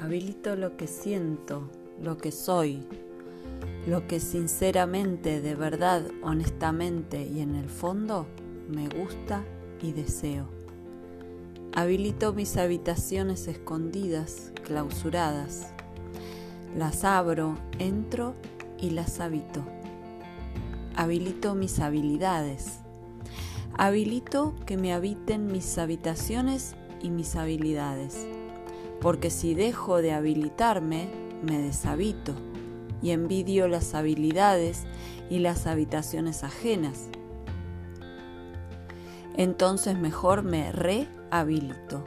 Habilito lo que siento, lo que soy, lo que sinceramente, de verdad, honestamente y en el fondo me gusta y deseo. Habilito mis habitaciones escondidas, clausuradas. Las abro, entro y las habito. Habilito mis habilidades. Habilito que me habiten mis habitaciones y mis habilidades porque si dejo de habilitarme, me deshabito y envidio las habilidades y las habitaciones ajenas. Entonces mejor me rehabilito,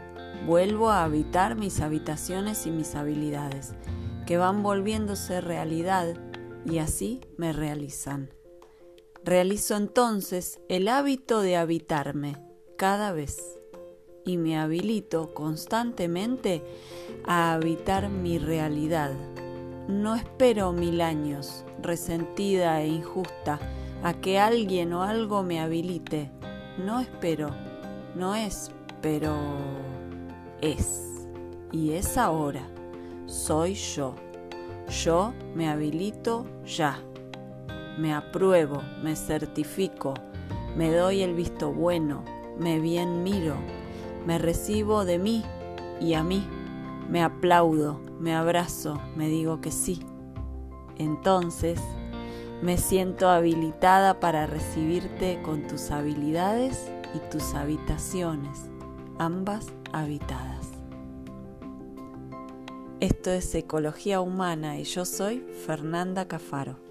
vuelvo a habitar mis habitaciones y mis habilidades, que van volviéndose realidad y así me realizan. Realizo entonces el hábito de habitarme cada vez y me habilito constantemente a habitar mi realidad. No espero mil años, resentida e injusta, a que alguien o algo me habilite. No espero, no es, pero es. Y es ahora. Soy yo. Yo me habilito ya. Me apruebo, me certifico, me doy el visto bueno, me bien miro, me recibo de mí y a mí, me aplaudo, me abrazo, me digo que sí. Entonces me siento habilitada para recibirte con tus habilidades y tus habitaciones, ambas habitadas. Esto es Ecología Humana y yo soy Fernanda Cafaro.